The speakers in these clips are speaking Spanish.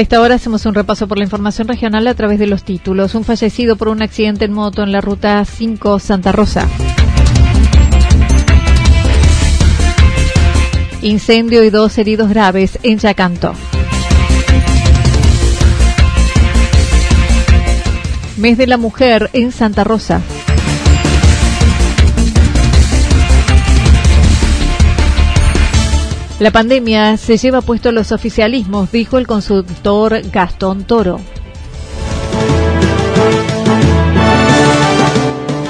A esta hora hacemos un repaso por la información regional a través de los títulos. Un fallecido por un accidente en moto en la ruta 5 Santa Rosa. Incendio y dos heridos graves en Yacanto. Mes de la Mujer en Santa Rosa. La pandemia se lleva puesto los oficialismos, dijo el consultor Gastón Toro.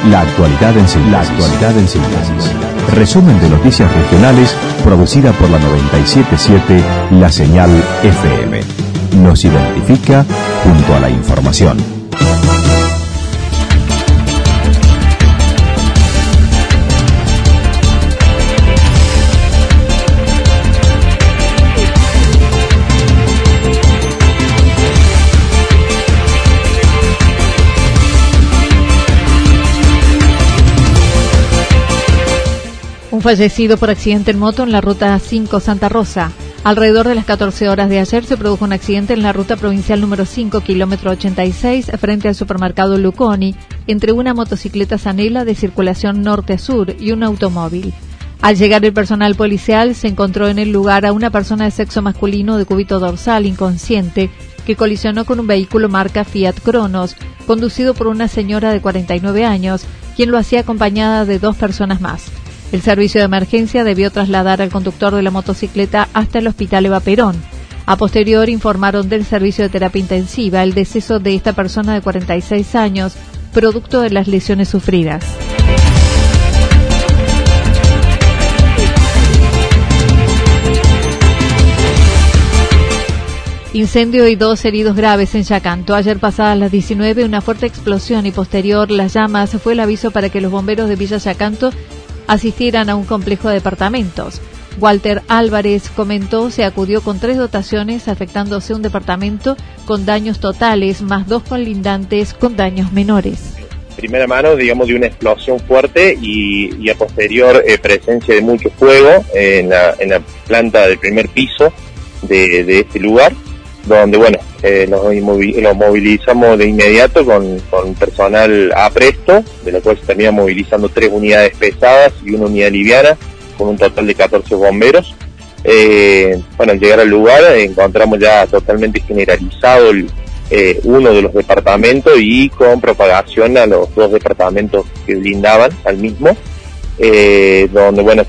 La actualidad en síntesis. La actualidad en síntesis. Resumen de noticias regionales producida por la 977 La Señal FM. Nos identifica junto a la información. Fallecido por accidente en moto en la ruta 5 Santa Rosa. Alrededor de las 14 horas de ayer se produjo un accidente en la ruta provincial número 5, kilómetro 86, frente al supermercado Luconi, entre una motocicleta Sanela de circulación norte a sur y un automóvil. Al llegar el personal policial se encontró en el lugar a una persona de sexo masculino de cúbito dorsal inconsciente que colisionó con un vehículo marca Fiat Cronos, conducido por una señora de 49 años, quien lo hacía acompañada de dos personas más. El servicio de emergencia debió trasladar al conductor de la motocicleta hasta el hospital Eva Perón. A posterior informaron del servicio de terapia intensiva el deceso de esta persona de 46 años, producto de las lesiones sufridas. Incendio y dos heridos graves en Yacanto. Ayer pasadas las 19, una fuerte explosión y posterior las llamas fue el aviso para que los bomberos de Villa Yacanto asistieran a un complejo de departamentos. Walter Álvarez comentó se acudió con tres dotaciones afectándose un departamento con daños totales más dos colindantes con daños menores. Primera mano, digamos, de una explosión fuerte y, a posterior eh, presencia de mucho fuego en la, planta del primer piso de este lugar donde bueno, eh, nos, movilizamos de inmediato con, personal a presto, de lo cual se termina movilizando tres unidades pesadas y una unidad liviana, con un total de 14 bomberos. Eh, bueno, al llegar al lugar encontramos ya totalmente generalizado eh, uno de los departamentos y con propagación a los dos departamentos que blindaban al mismo, donde bueno,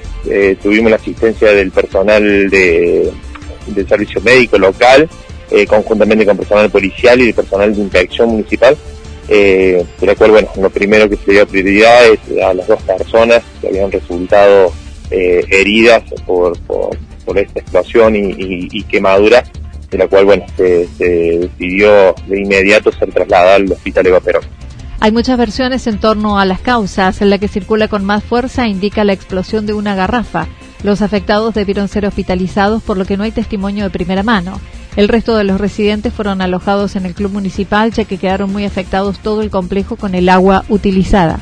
tuvimos la asistencia del personal de, del servicio médico local, eh, conjuntamente con personal policial y personal de inspección municipal, eh, de la cual, bueno, lo primero que se dio prioridad es a las dos personas que habían resultado eh, heridas por, esta explosión y, quemadura, de la cual, bueno, se, decidió de inmediato ser trasladada al hospital Eva Perón. Hay muchas versiones en torno a las causas. En la que circula con más fuerza indica la explosión de una garrafa. Los afectados debieron ser hospitalizados por lo que no hay testimonio de primera mano. El resto de los residentes fueron alojados en el club municipal ya que quedaron muy afectados todo el complejo con el agua utilizada.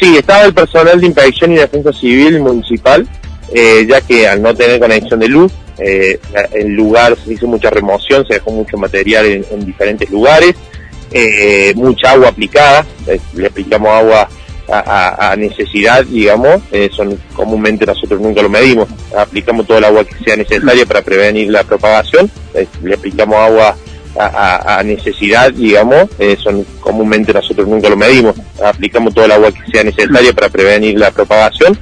Sí, estaba el personal de inspección y defensa civil municipal, eh, ya que al no tener conexión de luz, eh, el lugar se hizo mucha remoción, se dejó mucho material en, diferentes lugares, eh, mucha agua aplicada, le aplicamos agua a, necesidad, digamos, son comúnmente nosotros nunca lo medimos, aplicamos todo el agua que sea necesaria para prevenir la propagación, le aplicamos agua a, necesidad, digamos, son comúnmente nosotros nunca lo medimos, aplicamos todo el agua que sea necesaria para prevenir la propagación,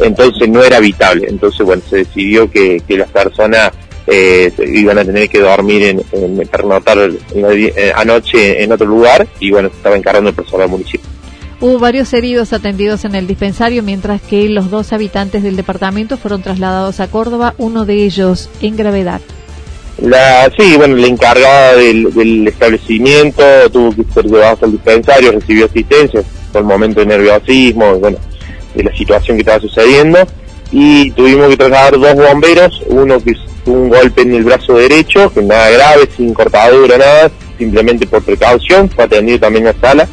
entonces no era habitable, entonces bueno, se decidió que, las personas eh, iban a tener que dormir en, en pernotar eh, anoche en otro lugar y bueno, estaba encargando el personal del municipio. Hubo varios heridos atendidos en el dispensario, mientras que los dos habitantes del departamento fueron trasladados a Córdoba, uno de ellos en gravedad. La, sí, bueno, la encargada del, establecimiento tuvo que ser llevada al dispensario, recibió asistencia por el momento de nerviosismo, bueno, de la situación que estaba sucediendo. Y tuvimos que trasladar dos bomberos, uno que tuvo un golpe en el brazo derecho, que nada grave, sin cortadura, nada, simplemente por precaución, fue atendido también en la sala.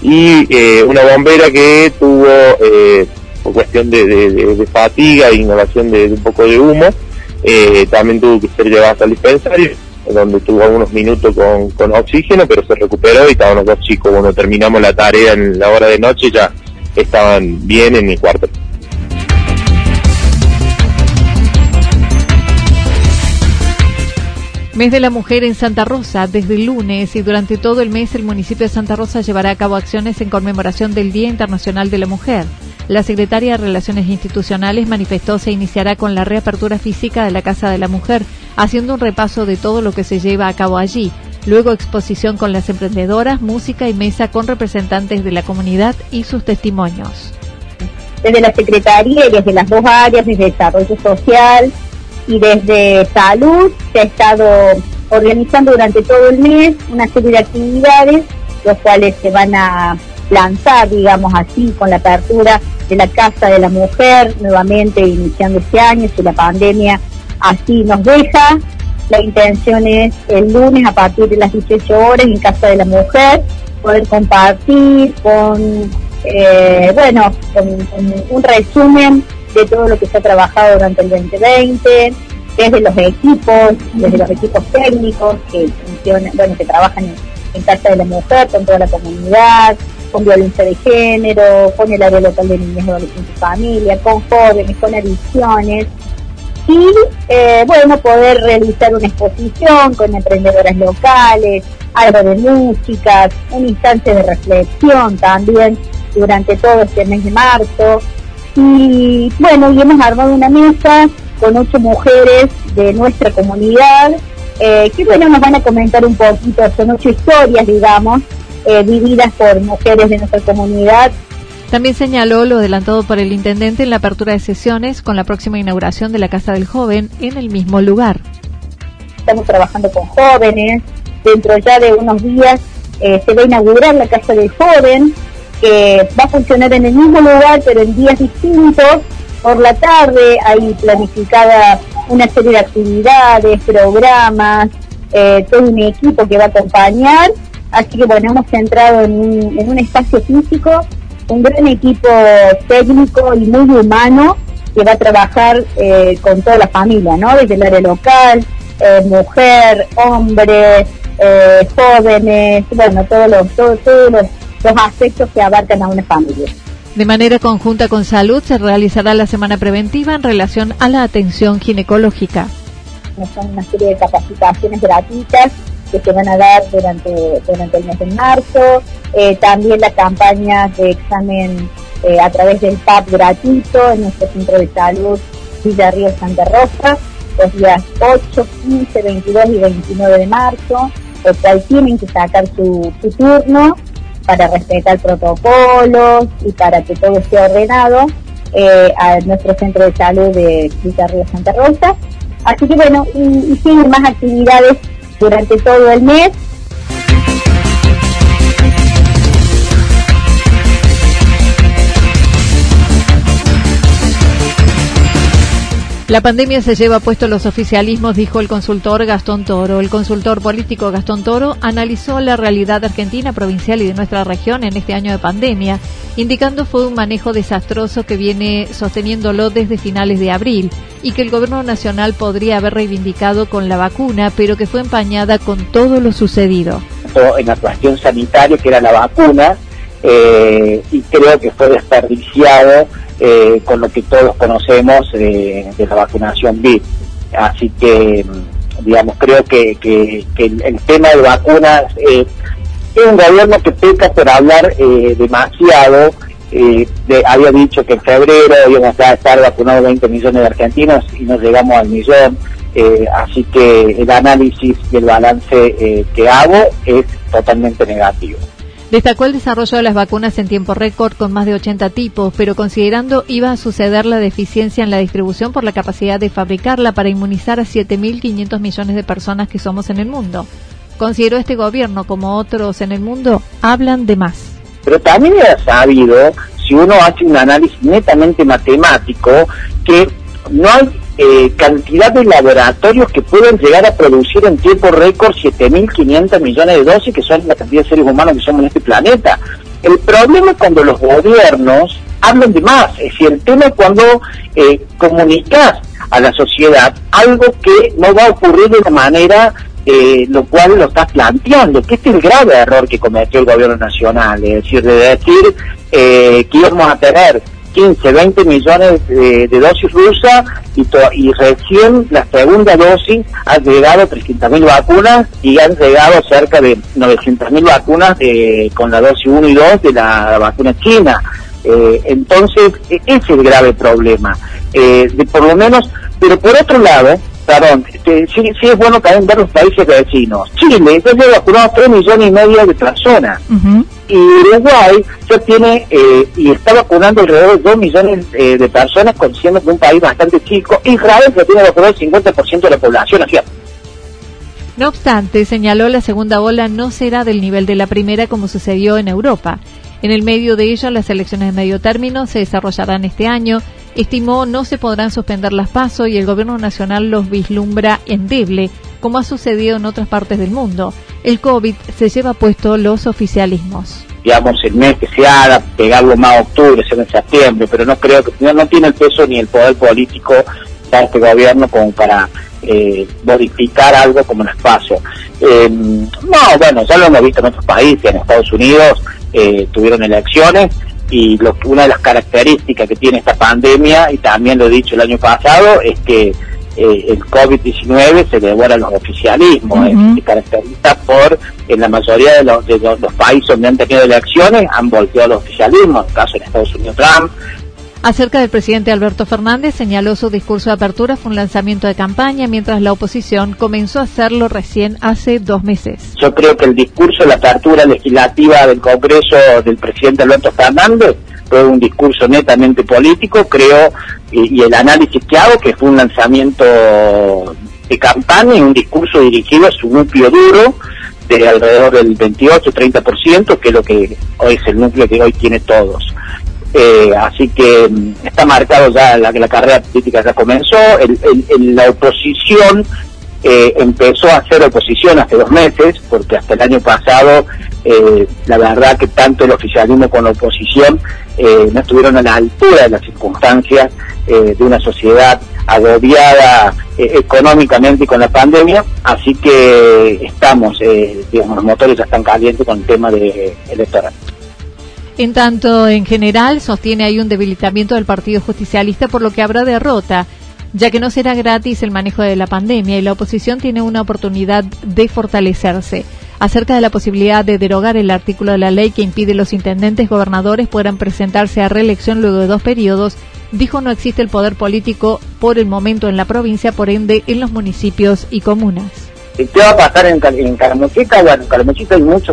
Y eh, una bombera que tuvo, eh, por cuestión de, fatiga e inhalación de un poco de humo, eh, también tuvo que ser llevada el dispensario, donde tuvo algunos minutos con, oxígeno, pero se recuperó y estaban los chicos. Cuando terminamos la tarea en la hora de noche ya estaban bien en mi cuarto. Mes de la Mujer en Santa Rosa. Desde el lunes y durante todo el mes el municipio de Santa Rosa llevará a cabo acciones en conmemoración del Día Internacional de la Mujer. La secretaria de Relaciones Institucionales manifestó se iniciará con la reapertura física de la Casa de la Mujer, haciendo un repaso de todo lo que se lleva a cabo allí. Luego exposición con las emprendedoras, música y mesa con representantes de la comunidad y sus testimonios. Desde la Secretaría desde las dos áreas, desde Desarrollo Social y desde Salud, se ha estado organizando durante todo el mes una serie de actividades, los cuales se van a lanzar, digamos así, con la apertura de la Casa de la Mujer, nuevamente iniciando este año, si la pandemia así nos deja. La intención es el lunes a partir de las 18 horas en Casa de la Mujer poder compartir con, eh, bueno, con, un resumen de todo lo que se ha trabajado durante el 2020, desde los equipos, desde los equipos técnicos que funcionan, bueno, que trabajan en, en Casa de la Mujer con toda la comunidad, con violencia de género, con el área local de niñas, adolescentes y familia, con jóvenes, con adicciones. Y eh, bueno, poder realizar una exposición con emprendedoras locales, algo de música, un instante de reflexión también durante todo este mes de marzo. Y bueno, y hemos armado una mesa con ocho mujeres de nuestra comunidad, eh, que bueno, nos van a comentar un poquito, son ocho historias, digamos, eh, vividas por mujeres de nuestra comunidad. También señaló lo adelantado por el intendente en la apertura de sesiones con la próxima inauguración de la Casa del Joven en el mismo lugar. Estamos trabajando con jóvenes, dentro ya de unos días eh, se va a inaugurar la Casa del Joven, que va a funcionar en el mismo lugar pero en días distintos. Por la tarde hay planificada una serie de actividades, programas, eh, todo un equipo que va a acompañar Así que bueno, hemos centrado en un, espacio físico, un gran equipo técnico y muy humano que va a trabajar eh, con toda la familia, ¿no? Desde el área local, eh, mujer, hombre, jóvenes, bueno, todos los, todos, todos los, aspectos que abarcan a una familia. De manera conjunta con salud se realizará la semana preventiva en relación a la atención ginecológica. Son una serie de capacitaciones gratuitas que se van a dar durante, durante el mes de marzo, eh, también las campañas de examen eh, a través del PAP gratuito en nuestro centro de salud Villa Río Santa Rosa, los días 8, 15, 22 y 29 de marzo, por cual tienen que sacar su, turno para respetar protocolos y para que todo esté ordenado eh, a nuestro centro de salud de Villa Río Santa Rosa. Así que bueno, y, y más actividades durante todo el mes. La pandemia se lleva puesto los oficialismos, dijo el consultor Gastón Toro. El consultor político Gastón Toro analizó la realidad argentina, provincial y de nuestra región en este año de pandemia, indicando fue un manejo desastroso que viene sosteniéndolo desde finales de abril y que el gobierno nacional podría haber reivindicado con la vacuna, pero que fue empañada con todo lo sucedido. En la cuestión sanitaria, que era la vacuna, eh, y creo que fue desperdiciado eh, con lo que todos conocemos eh, de la vacunación VIP. Así que, mm, digamos, creo que, el, tema de vacunas eh, es un gobierno que peca por hablar demasiado. había dicho que en febrero íbamos a estar vacunados 20 millones de argentinos y nos llegamos al millón. así que el análisis y el balance que hago es totalmente negativo. Destacó el desarrollo de las vacunas en tiempo récord con más de 80 tipos, pero considerando iba a suceder la deficiencia en la distribución por la capacidad de fabricarla para inmunizar a 7.500 millones de personas que somos en el mundo. Consideró este gobierno, como otros en el mundo, hablan de más. Pero también ha sabido, si uno hace un análisis netamente matemático, que no hay eh, cantidad de laboratorios que pueden llegar a producir en tiempo récord 7.500 millones de dosis, que son la cantidad de seres humanos que somos en este planeta. El problema es cuando los gobiernos hablan de más, es decir, el tema es cuando eh, comunicas a la sociedad algo que no va a ocurrir de una manera eh, lo cual lo estás planteando, que este es el grave error que cometió el gobierno nacional, es decir, de decir eh, que íbamos a tener 15, 20 millones de, dosis rusas y, recién la segunda dosis ha llegado 300.000 vacunas y han llegado cerca de 900.000 vacunas eh, con la dosis 1 y 2 de la vacuna china. Eh, entonces, e, ese es el grave problema. Eh, de por lo menos, pero por otro lado, perdón, este, sí, sí, es bueno también ver los países vecinos. Chile ya lleva vacunado 3 millones y medio de personas. Y Uruguay ya tiene eh, y está vacunando alrededor de 2 millones eh, de personas, siendo que un país bastante chico. Israel ya tiene vacunado el 50% de la población. Así no obstante, señaló la segunda ola no será del nivel de la primera como sucedió en Europa. En el medio de ello, las elecciones de medio término se desarrollarán este año. Estimó no se podrán suspender las pasos y el gobierno nacional los vislumbra endeble, como ha sucedido en otras partes del mundo. El COVID se lleva puesto los oficialismos. Digamos, el mes que se haga, pegarlo más a octubre, ser en septiembre, pero no creo que no, tiene el peso ni el poder político para este gobierno como para eh, modificar algo como un espacio. Eh, no, bueno, ya lo hemos visto en otros países, en Estados Unidos, eh, tuvieron elecciones y lo, una de las características que tiene esta pandemia, y también lo he dicho el año pasado, es que eh, el COVID-19 se devora a los oficialismos, se caracteriza por, en la mayoría de los, de los, países donde han tenido elecciones, han volteado los oficialismos, en el caso en Estados Unidos Trump, Acerca del presidente Alberto Fernández, señaló su discurso de apertura fue un lanzamiento de campaña, mientras la oposición comenzó a hacerlo recién hace dos meses. Yo creo que el discurso de la apertura legislativa del Congreso del presidente Alberto Fernández fue un discurso netamente político, creo, y, el análisis que hago, que fue un lanzamiento de campaña y un discurso dirigido a su núcleo duro, de alrededor del 28-30%, que es lo que hoy es el núcleo que hoy tiene todos. Eh, así que mm, está marcado ya la, la carrera política ya comenzó, el, la oposición eh, empezó a hacer oposición hace dos meses, porque hasta el año pasado eh, la verdad que tanto el oficialismo como la oposición no estuvieron a la altura de las circunstancias de una sociedad agobiada económicamente y con la pandemia, así que estamos, digamos, los motores ya están calientes con el tema de electoral. En tanto, en general, sostiene hay un debilitamiento del Partido Justicialista, por lo que habrá derrota, ya que no será gratis el manejo de la pandemia y la oposición tiene una oportunidad de fortalecerse. Acerca de la posibilidad de derogar el artículo de la ley que impide los intendentes gobernadores puedan presentarse a reelección luego de dos periodos, dijo no existe el poder político por el momento en la provincia, por ende en los municipios y comunas. ¿Qué va a pasar en, en Calamuchita? Bueno, en Calamuchita hay mucho,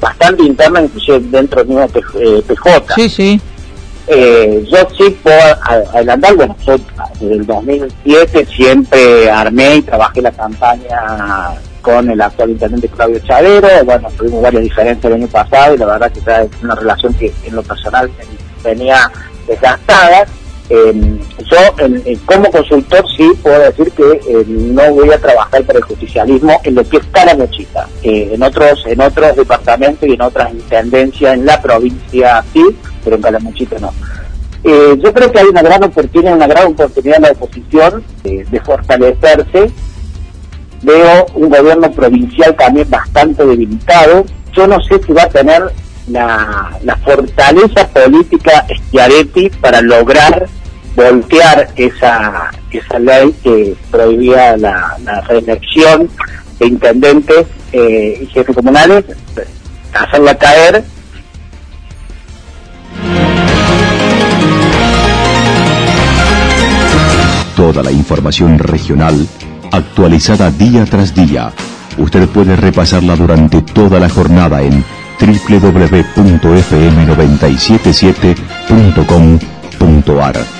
bastante interna, inclusive dentro del mismo PJ. Eh, sí, sí. Eh, yo sí puedo adelantar, bueno, yo desde el 2007 siempre armé y trabajé la campaña con el actual intendente Claudio Chavero, bueno, tuvimos varias diferencias el año pasado y la verdad que es una relación que en lo personal venía desgastada, Eh, yo, como consultor, sí puedo decir que eh, no voy a trabajar para el justicialismo en lo que está la mochita. Eh, en otros en otros departamentos y en otras intendencias en la provincia sí, pero en Calamuchita no. yo creo que hay una gran oportunidad, una gran oportunidad en la oposición de fortalecerse. Veo un gobierno provincial también bastante debilitado. Yo no sé si va a tener la, la fortaleza política Schiaretti para lograr voltear esa, esa ley que prohibía la, reelección de intendentes eh, y jefes comunales, hacerla caer. Toda la información regional actualizada día tras día. Usted puede repasarla durante toda la jornada en www.fm977.com.ar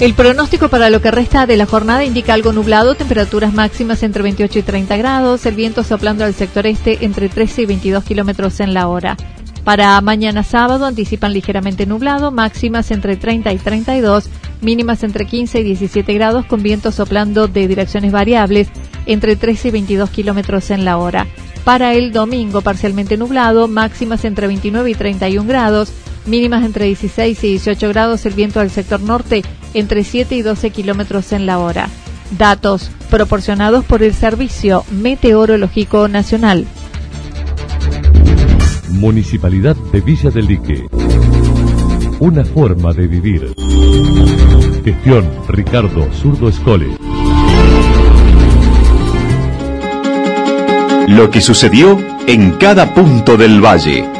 El pronóstico para lo que resta de la jornada indica algo nublado, temperaturas máximas entre 28 y 30 grados, el viento soplando al sector este entre 13 y 22 kilómetros en la hora. Para mañana sábado anticipan ligeramente nublado, máximas entre 30 y 32, mínimas entre 15 y 17 grados, con viento soplando de direcciones variables entre 13 y 22 kilómetros en la hora. Para el domingo parcialmente nublado, máximas entre 29 y 31 grados, mínimas entre 16 y 18 grados, el viento del sector norte entre 7 y 12 kilómetros en la hora. Datos proporcionados por el Servicio Meteorológico Nacional. Municipalidad de Villa del Lique. Una forma de vivir. Gestión Ricardo Zurdo Escole. Lo que sucedió en cada punto del valle.